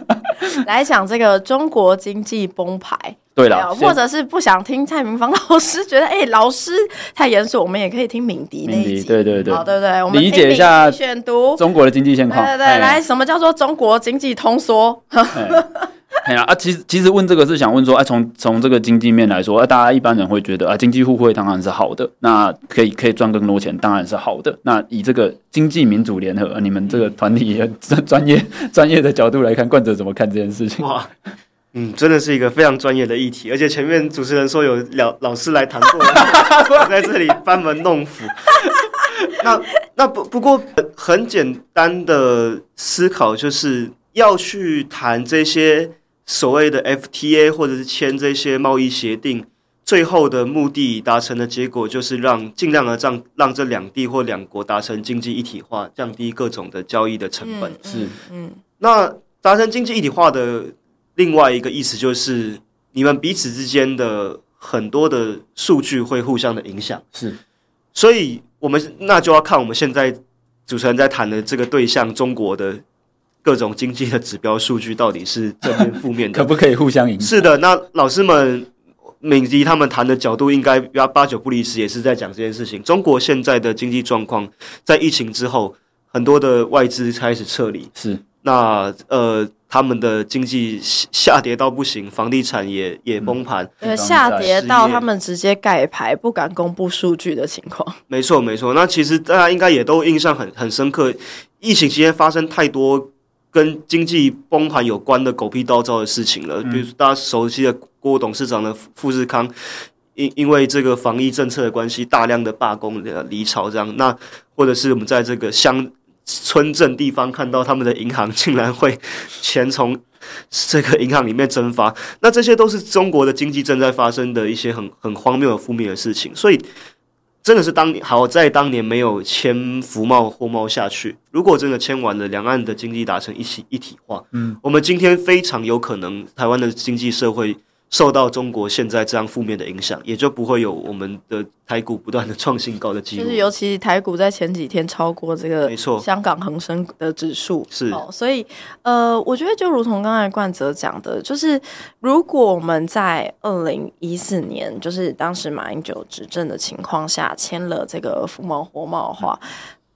来讲这个中国经济崩盘。对了，或者是不想听蔡明芳老师，觉得哎、欸，老师太严肃，我们也可以听敏迪那一集，对对对，好对不对？我们理解一下选读中国的经济现况，对对对，来，什么叫做中国经济通缩？哎呀啊，其实其实问这个是想问说，哎，从从这个经济面来说，啊，大家一般人会觉得啊，经济互惠当然是好的，那可以可以赚更多钱，当然是好的。那以这个经济民主联合，你们这个团体专专业专业的角度来看，冠者怎么看这件事情？哇。嗯，真的是一个非常专业的议题，而且前面主持人说有老老师来谈过，我在这里班门弄斧。那那不不过很简单的思考，就是要去谈这些所谓的 FTA 或者是签这些贸易协定，最后的目的达成的结果就是让尽量的让让这两地或两国达成经济一体化，降低各种的交易的成本。嗯、是，嗯，那达成经济一体化的。另外一个意思就是，你们彼此之间的很多的数据会互相的影响，是，所以我们那就要看我们现在主持人在谈的这个对象中国的各种经济的指标数据到底是正面负面的，可不可以互相影响？是的，那老师们敏迪他们谈的角度应该八八九不离十，也是在讲这件事情。中国现在的经济状况，在疫情之后，很多的外资开始撤离，是，那呃。他们的经济下跌到不行，房地产也也崩盘，呃、嗯，下跌到他们直接盖牌，不敢公布数据的情况。没错，没错。那其实大家应该也都印象很很深刻，疫情期间发生太多跟经济崩盘有关的狗屁倒灶的事情了，比如大家熟悉的郭董事长的富士康，因因为这个防疫政策的关系，大量的罢工的离巢这样，那或者是我们在这个乡村镇地方看到他们的银行竟然会钱从这个银行里面蒸发，那这些都是中国的经济正在发生的一些很很荒谬的负面的事情，所以。真的是当好在当年没有签服贸货贸下去。如果真的签完了，两岸的经济达成一起一体化，嗯，我们今天非常有可能台湾的经济社会。受到中国现在这样负面的影响，也就不会有我们的台股不断的创新高的机会。就是尤其台股在前几天超过这个，没错，香港恒生的指数是哦，所以呃，我觉得就如同刚才冠泽讲的，就是如果我们在二零一四年，就是当时马英九执政的情况下签了这个服贸货贸的话，嗯、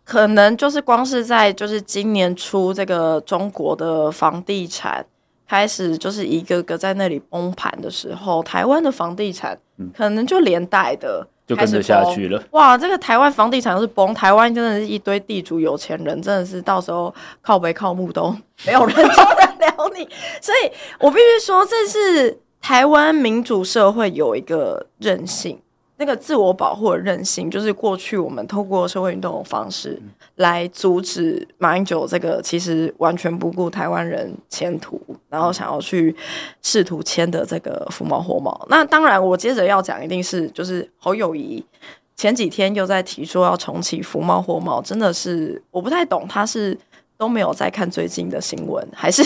可能就是光是在就是今年初这个中国的房地产。开始就是一个个在那里崩盘的时候，台湾的房地产可能就连带的就跟着下去了。哇，这个台湾房地产是崩，台湾真的是一堆地主有钱人，真的是到时候靠北靠木都没有人救得了你。所以我必须说，这是台湾民主社会有一个韧性。那个自我保护的韧性，就是过去我们透过社会运动的方式来阻止马英九这个其实完全不顾台湾人前途，然后想要去试图签的这个福猫货贸。那当然，我接着要讲一定是就是侯友谊前几天又在提说要重启福猫货贸，真的是我不太懂他是。都没有在看最近的新闻，还是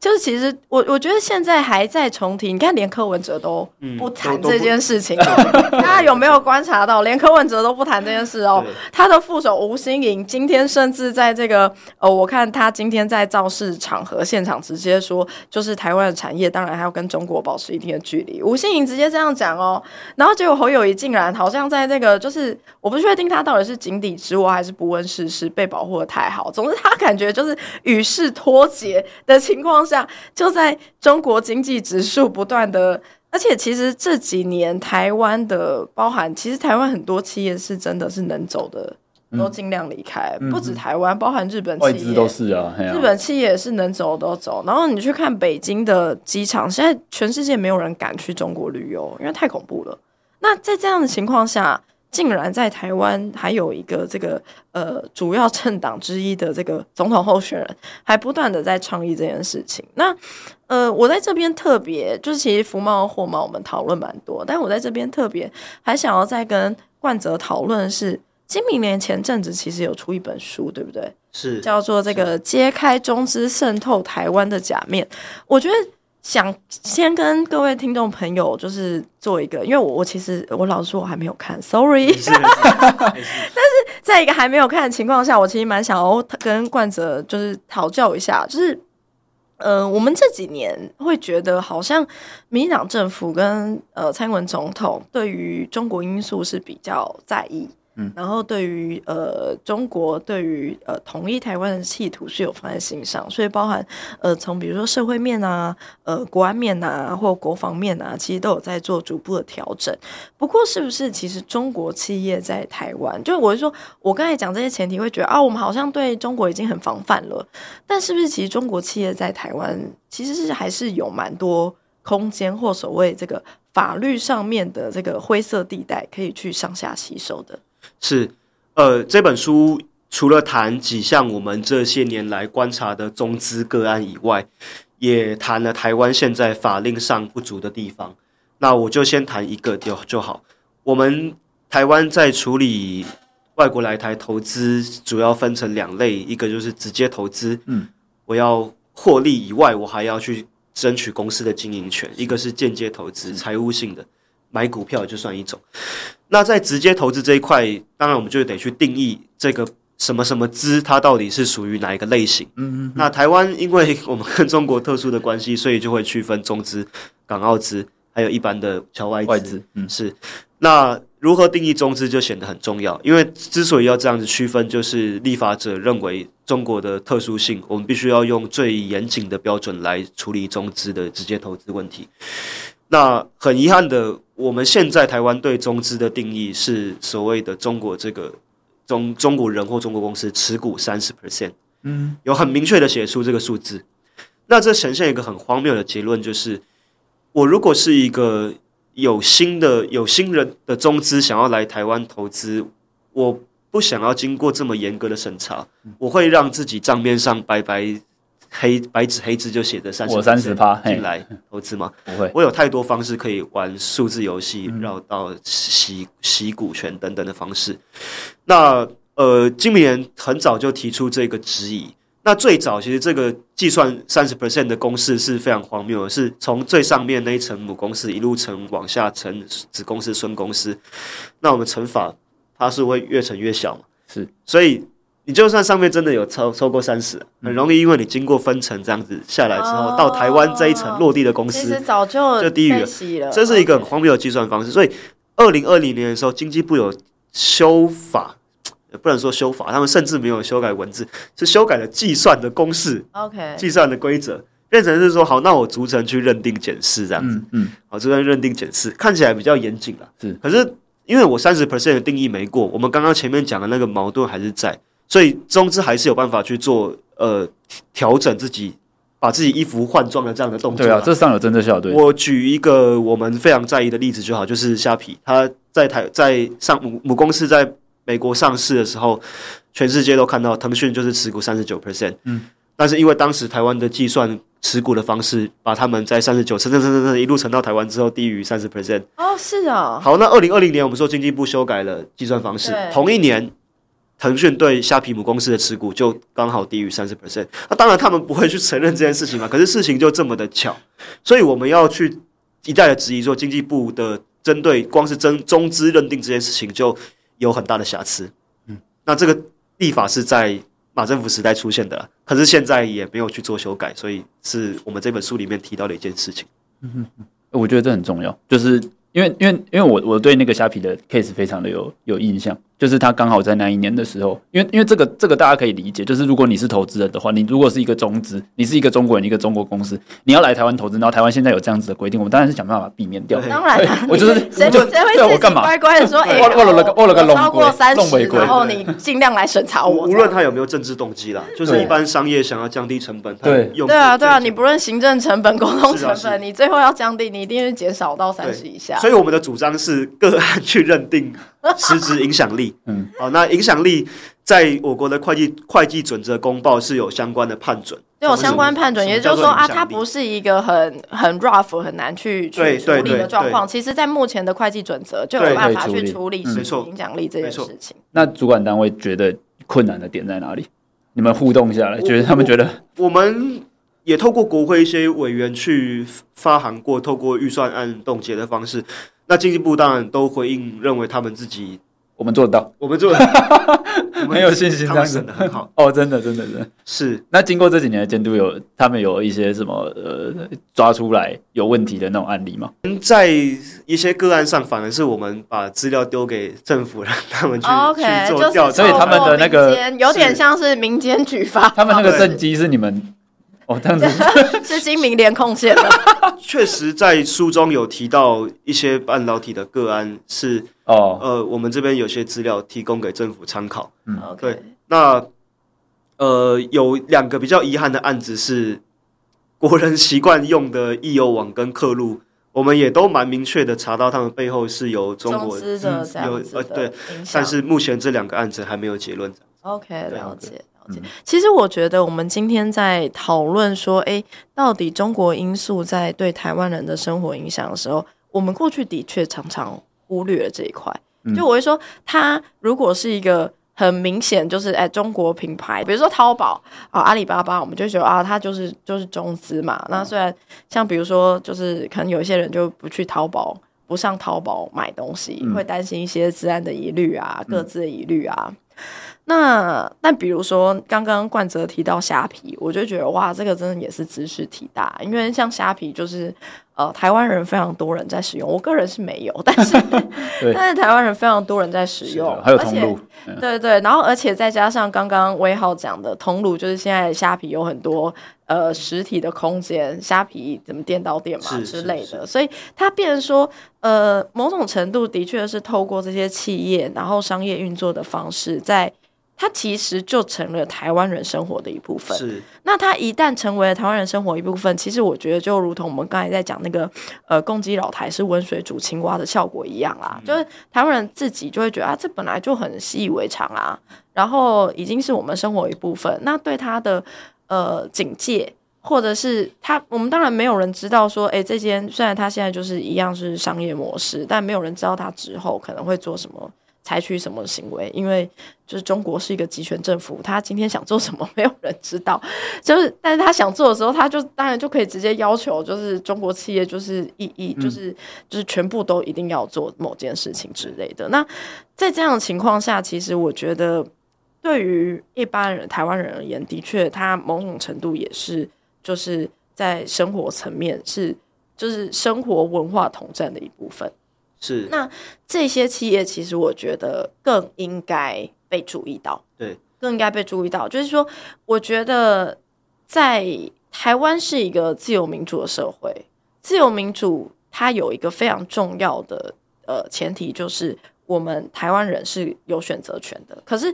就是其实我我觉得现在还在重提。你看，连柯文哲都不谈这件事情，嗯、大家有没有观察到？连柯文哲都不谈这件事哦。他的副手吴欣颖今天甚至在这个呃，我看他今天在造势场合现场直接说，就是台湾的产业当然还要跟中国保持一定的距离。吴欣颖直接这样讲哦，然后结果侯友谊竟然好像在这个就是我不确定他到底是井底之蛙还是不问世事，被保护的太好。总之他感。感觉就是与世脱节的情况下，就在中国经济指数不断的，而且其实这几年台湾的包含，其实台湾很多企业是真的是能走的，都尽量离开，嗯、不止台湾，包含日本企业，外资都是啊，日本企业也是能走都走。然后你去看北京的机场，现在全世界没有人敢去中国旅游，因为太恐怖了。那在这样的情况下，竟然在台湾还有一个这个呃主要政党之一的这个总统候选人，还不断的在倡议这件事情。那呃，我在这边特别就是，其实服贸货贸我们讨论蛮多，但我在这边特别还想要再跟冠泽讨论的是，今明年前阵子其实有出一本书，对不对？是叫做这个揭开中资渗透台湾的假面。我觉得。想先跟各位听众朋友，就是做一个，因为我我其实我老实说，我还没有看，sorry。但是在一个还没有看的情况下，我其实蛮想要跟冠泽就是讨教一下，就是呃，我们这几年会觉得好像民进党政府跟呃蔡英文总统对于中国因素是比较在意。嗯，然后对于呃中国对于呃统一台湾的企图是有放在心上，所以包含呃从比如说社会面啊、呃国安面啊或国防面啊，其实都有在做逐步的调整。不过是不是其实中国企业在台湾，就我是说我刚才讲这些前提，会觉得啊我们好像对中国已经很防范了，但是不是其实中国企业在台湾其实是还是有蛮多空间或所谓这个法律上面的这个灰色地带可以去上下吸收的。是，呃，这本书除了谈几项我们这些年来观察的中资个案以外，也谈了台湾现在法令上不足的地方。那我就先谈一个就就好。我们台湾在处理外国来台投资，主要分成两类，一个就是直接投资，嗯，我要获利以外，我还要去争取公司的经营权；一个是间接投资，财务性的。买股票就算一种，那在直接投资这一块，当然我们就得去定义这个什么什么资，它到底是属于哪一个类型。嗯嗯。那台湾因为我们跟中国特殊的关系，所以就会区分中资、港澳资，还有一般的侨外资。外资，嗯，是。那如何定义中资就显得很重要，因为之所以要这样子区分，就是立法者认为中国的特殊性，我们必须要用最严谨的标准来处理中资的直接投资问题。那很遗憾的，我们现在台湾对中资的定义是所谓的中国这个中中国人或中国公司持股三十 percent，嗯，有很明确的写出这个数字。那这呈现一个很荒谬的结论，就是我如果是一个有新的有新人的中资想要来台湾投资，我不想要经过这么严格的审查，我会让自己账面上白白黑白纸黑字就写着三十，我三十趴进来投资吗？不会，我有太多方式可以玩数字游戏，绕到洗洗股权等等的方式。那呃，今年很早就提出这个质疑。那最早其实这个计算三十 percent 的公式是非常荒谬的，是从最上面那一层母公司一路乘往下乘子公司、孙公司。那我们乘法它是会越乘越小嘛？是，所以你就算上面真的有超超过三十，很容易因为你经过分层这样子下来之后，哦、到台湾这一层落地的公司，其实早就就低于了。这是一个很荒谬的计算方式。所以二零二零年的时候，经济部有修法。不能说修法，他们甚至没有修改文字，是修改了计算的公式，OK，计算的规则，变成是说好，那我逐层去认定检视这样子，嗯，嗯好，逐层认定检视，看起来比较严谨了，是。可是因为我三十 percent 的定义没过，我们刚刚前面讲的那个矛盾还是在，所以中资还是有办法去做呃调整自己，把自己衣服换装的这样的动作。对啊，这上有真正效对。我举一个我们非常在意的例子就好，就是虾皮，它在台在上母母公司在。美国上市的时候，全世界都看到腾讯就是持股三十九 percent，嗯，但是因为当时台湾的计算持股的方式，把他们在三十九乘乘乘乘乘一路乘到台湾之后，低于三十 percent。哦，是啊。好，那二零二零年我们说经济部修改了计算方式，同一年，腾讯对虾皮母公司的持股就刚好低于三十 percent。那当然他们不会去承认这件事情嘛，可是事情就这么的巧，所以我们要去一再的质疑说，经济部的针对光是中中资认定这件事情就。有很大的瑕疵，嗯，那这个立法是在马政府时代出现的，可是现在也没有去做修改，所以是我们这本书里面提到的一件事情。嗯哼，我觉得这很重要，就是因为因为因为我我对那个虾皮的 case 非常的有有印象。就是他刚好在那一年的时候，因为因为这个这个大家可以理解，就是如果你是投资人的话，你如果是一个中资，你是一个中国人，一个中国公司，你要来台湾投资，然后台湾现在有这样子的规定，我们当然是想办法避免掉。当然，我就是谁谁会干嘛乖乖的说，哎，我了个我了个龙超过三十，然后你尽量来审查我。无论他有没有政治动机啦，就是一般商业想要降低成本，对对啊对啊，你不论行政成本、沟通成本，你最后要降低，你一定是减少到三十以下。所以我们的主张是个案去认定实质影响力。嗯，好那。影响力在我国的会计会计准则公报是有相关的判准，有相关判准，也就是说啊，它不是一个很很 rough 很难去去处理的状况。其实，在目前的会计准则就有办法去处理实质影响力这件事情。那主管单位觉得困难的点在哪里？你们互动下来，觉得他们觉得我，我们也透过国会一些委员去发函过，透过预算案冻结的方式，那经济部当然都回应，认为他们自己。我们做得到，我们做得到，很有信心，这样子的很好 哦，真的，真的，真的是。那经过这几年的监督，有他们有一些什么呃抓出来有问题的那种案例吗？在一些个案上，反而是我们把资料丢给政府，让他们去去做调查，所以他们的那个有点像是民间举发，他们那个政绩是你们。哦，这样子 是精明联控线的。确实，在书中有提到一些半导体的个案是哦，呃，我们这边有些资料提供给政府参考。嗯，对。那呃，有两个比较遗憾的案子是国人习惯用的易游网跟客路，我们也都蛮明确的查到他们背后是由中国的有呃对，但是目前这两个案子还没有结论。OK，了解。其实我觉得，我们今天在讨论说，哎，到底中国因素在对台湾人的生活影响的时候，我们过去的确常常忽略了这一块。就我会说，它如果是一个很明显，就是哎，中国品牌，比如说淘宝啊、阿里巴巴，我们就觉得啊，它就是就是中资嘛。那虽然像比如说，就是可能有一些人就不去淘宝，不上淘宝买东西，会担心一些资安的疑虑啊、各自的疑虑啊。那那比如说，刚刚冠泽提到虾皮，我就觉得哇，这个真的也是知识体大，因为像虾皮就是呃，台湾人非常多人在使用，我个人是没有，但是 但是台湾人非常多人在使用，还有通路，对对对，然后而且再加上刚刚威浩讲的通路，就是现在虾皮有很多呃实体的空间，虾皮怎么店到店嘛之类的，所以它变成说呃某种程度的确是透过这些企业然后商业运作的方式在。它其实就成了台湾人生活的一部分。是，那它一旦成为了台湾人生活一部分，其实我觉得就如同我们刚才在讲那个呃，公鸡老台是温水煮青蛙的效果一样啦，嗯、就是台湾人自己就会觉得啊，这本来就很习以为常啊，然后已经是我们生活一部分。那对它的呃警戒，或者是他，我们当然没有人知道说，哎，这间虽然它现在就是一样是商业模式，但没有人知道它之后可能会做什么。采取什么行为？因为就是中国是一个集权政府，他今天想做什么，没有人知道。就是，但是他想做的时候，他就当然就可以直接要求，就是中国企业就是一一就是、嗯、就是全部都一定要做某件事情之类的。那在这样的情况下，其实我觉得对于一般人台湾人而言，的确，他某种程度也是就是在生活层面是就是生活文化统战的一部分。是，那这些企业其实我觉得更应该被注意到，对，更应该被注意到。就是说，我觉得在台湾是一个自由民主的社会，自由民主它有一个非常重要的呃前提，就是我们台湾人是有选择权的。可是，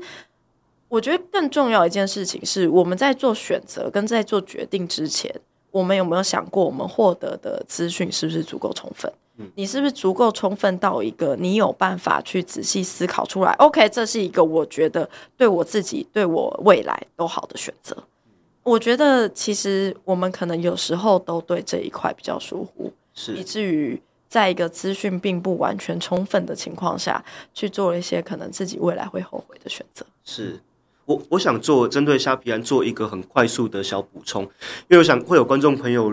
我觉得更重要一件事情是，我们在做选择跟在做决定之前，我们有没有想过，我们获得的资讯是不是足够充分？你是不是足够充分到一个你有办法去仔细思考出来？OK，这是一个我觉得对我自己、对我未来都好的选择。我觉得其实我们可能有时候都对这一块比较疏忽，是以至于在一个资讯并不完全充分的情况下去做了一些可能自己未来会后悔的选择。是我我想做针对虾皮安做一个很快速的小补充，因为我想会有观众朋友。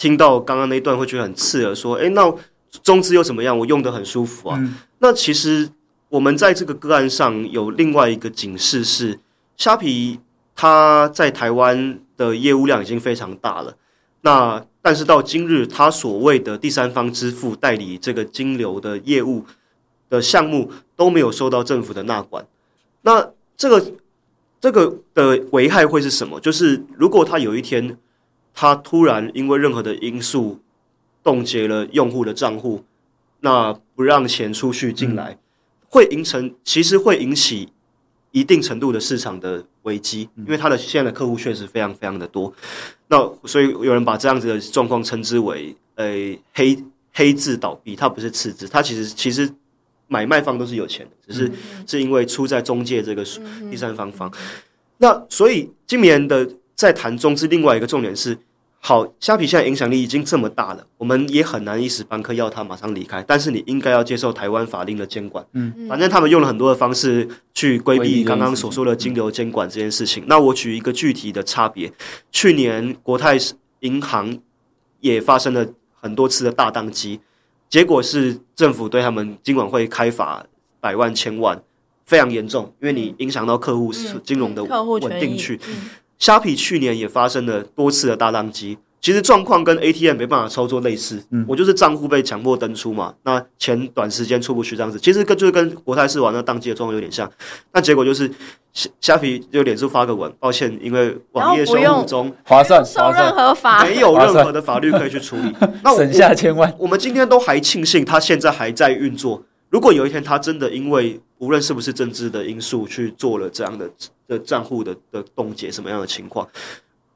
听到刚刚那一段会觉得很刺耳，说：“诶，那中资又怎么样？我用的很舒服啊。嗯”那其实我们在这个个案上有另外一个警示是，虾皮它在台湾的业务量已经非常大了。那但是到今日，它所谓的第三方支付代理这个金流的业务的项目都没有受到政府的纳管。那这个这个的危害会是什么？就是如果它有一天。他突然因为任何的因素冻结了用户的账户，那不让钱出去进来，会形成其实会引起一定程度的市场的危机，因为他的现在的客户确实非常非常的多。那所以有人把这样子的状况称之为“呃黑黑字倒闭”，它不是赤字，它其实其实买卖方都是有钱的，只是是因为出在中介这个第三方方。那所以今年的。在谈中资，另外一个重点是，好，虾皮现在影响力已经这么大了，我们也很难一时半刻要他马上离开。但是你应该要接受台湾法令的监管。嗯，反正他们用了很多的方式去规避刚刚所说的金流监管这件事情。那我举一个具体的差别，去年国泰银行也发生了很多次的大宕机，结果是政府对他们金管会开罚百万千万，非常严重，因为你影响到客户金融的稳定去。虾皮去年也发生了多次的大宕机，其实状况跟 ATM 没办法操作类似，嗯，我就是账户被强迫登出嘛，那钱短时间出不去这样子，其实跟就是跟国泰世华那宕机的状况有点像，那结果就是虾虾皮就脸书发个文，抱歉，因为网页收入中划算，受任何法没有任何的法律可以去处理，那省下千万，我们今天都还庆幸它现在还在运作。如果有一天他真的因为无论是不是政治的因素去做了这样的的账户的的冻结，什么样的情况，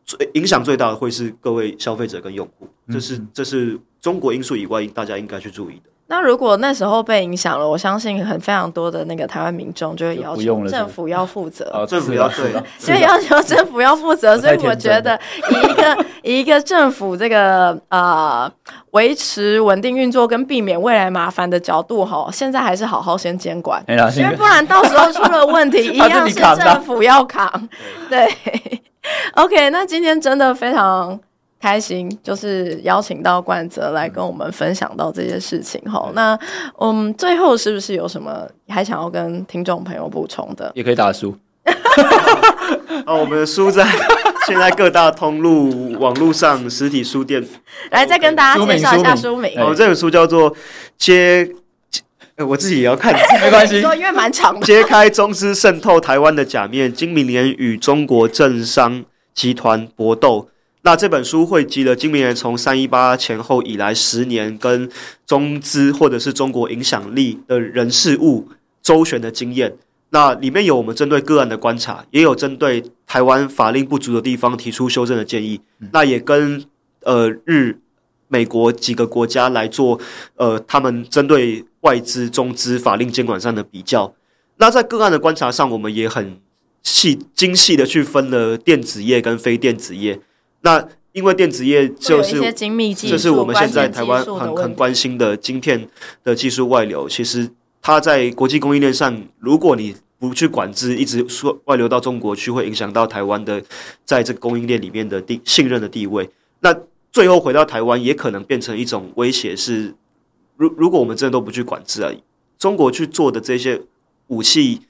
最影响最大的会是各位消费者跟用户，这是这是中国因素以外大家应该去注意的。那如果那时候被影响了，我相信很非常多的那个台湾民众就会要求政府要负责，啊政府要对，所以要求政府要负责。所以我觉得以一个 以一个政府这个呃维持稳定运作跟避免未来麻烦的角度哈，现在还是好好先监管，因为不然到时候出了问题 一样是政府要扛。对，OK，那今天真的非常。开心，就是邀请到冠泽来跟我们分享到这些事情哈。那我们最后是不是有什么还想要跟听众朋友补充的？也可以打书。哦，我们的书在现在各大通路、网络上、实体书店。来，再跟大家介绍一下书名。哦，这本书叫做《揭》，我自己也要看，没关系，因为蛮长的。揭开中资渗透台湾的假面，金明年与中国政商集团搏斗。那这本书汇集了金明联从三一八前后以来十年跟中资或者是中国影响力的人事物周旋的经验。那里面有我们针对个案的观察，也有针对台湾法令不足的地方提出修正的建议。那也跟呃日美国几个国家来做呃他们针对外资中资法令监管上的比较。那在个案的观察上，我们也很细精细的去分了电子业跟非电子业。那因为电子业就是这是我们现在台湾很很关心的晶片的技术外流，其实它在国际供应链上，如果你不去管制，一直说外流到中国去，会影响到台湾的在这个供应链里面的地信任的地位。那最后回到台湾，也可能变成一种威胁。是，如如果我们真的都不去管制啊，中国去做的这些武器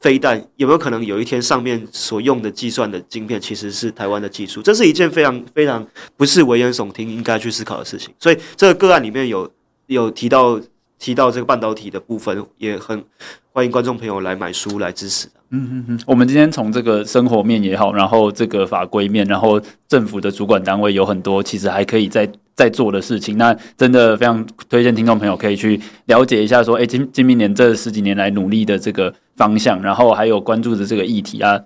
飞弹，有没有可能有一天上面所用的计算的晶片其实是台湾的技术？这是一件非常非常不是危言耸听，应该去思考的事情。所以这个个案里面有有提到。提到这个半导体的部分，也很欢迎观众朋友来买书来支持。嗯嗯嗯，我们今天从这个生活面也好，然后这个法规面，然后政府的主管单位有很多，其实还可以再在做的事情。那真的非常推荐听众朋友可以去了解一下，说，哎，今今明年这十几年来努力的这个方向，然后还有关注的这个议题啊。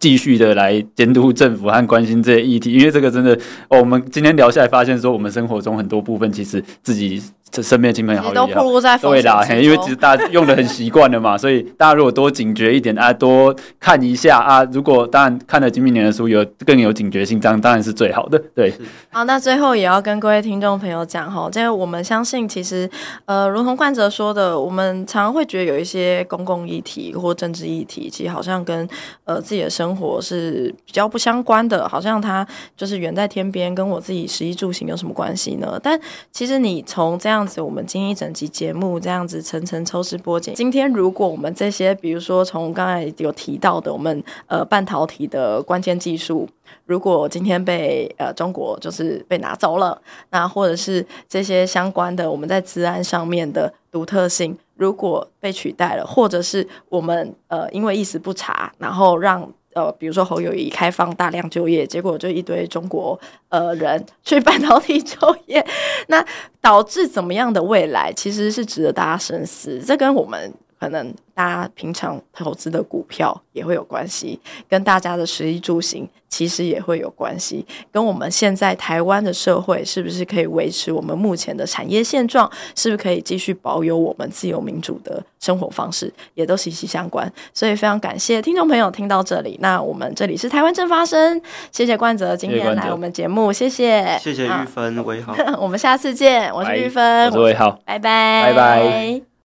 继续的来监督政府和关心这些议题，因为这个真的，哦，我们今天聊下来发现，说我们生活中很多部分其实自己身边的亲朋好友都暴露在对啦，因为其实大家用的很习惯了嘛，所以大家如果多警觉一点啊，多看一下啊，如果当然看了金明年的书有更有警觉性，这样当然是最好的。对，好，那最后也要跟各位听众朋友讲哈，这个我们相信其实呃，如同冠哲说的，我们常常会觉得有一些公共议题或政治议题，其实好像跟呃自己的生活是比较不相关的，好像它就是远在天边，跟我自己食衣住行有什么关系呢？但其实你从这样样子，我们今一整集节目这样子层层抽丝剥茧，今天如果我们这些，比如说从刚才有提到的，我们呃半导体的关键技术，如果今天被呃中国就是被拿走了，那或者是这些相关的我们在治安上面的独特性。如果被取代了，或者是我们呃因为一时不察，然后让呃比如说侯友谊开放大量就业，结果就一堆中国呃人 去半导体就业，那导致怎么样的未来，其实是值得大家深思。这跟我们。可能大家平常投资的股票也会有关系，跟大家的食衣住行其实也会有关系，跟我们现在台湾的社会是不是可以维持我们目前的产业现状，是不是可以继续保有我们自由民主的生活方式，也都息息相关。所以非常感谢听众朋友听到这里，那我们这里是台湾正发生，谢谢冠泽今天来我们节目，谢谢，谢谢玉芬，魏浩，我们下次见，我是玉芬，我是魏浩，拜拜，拜拜。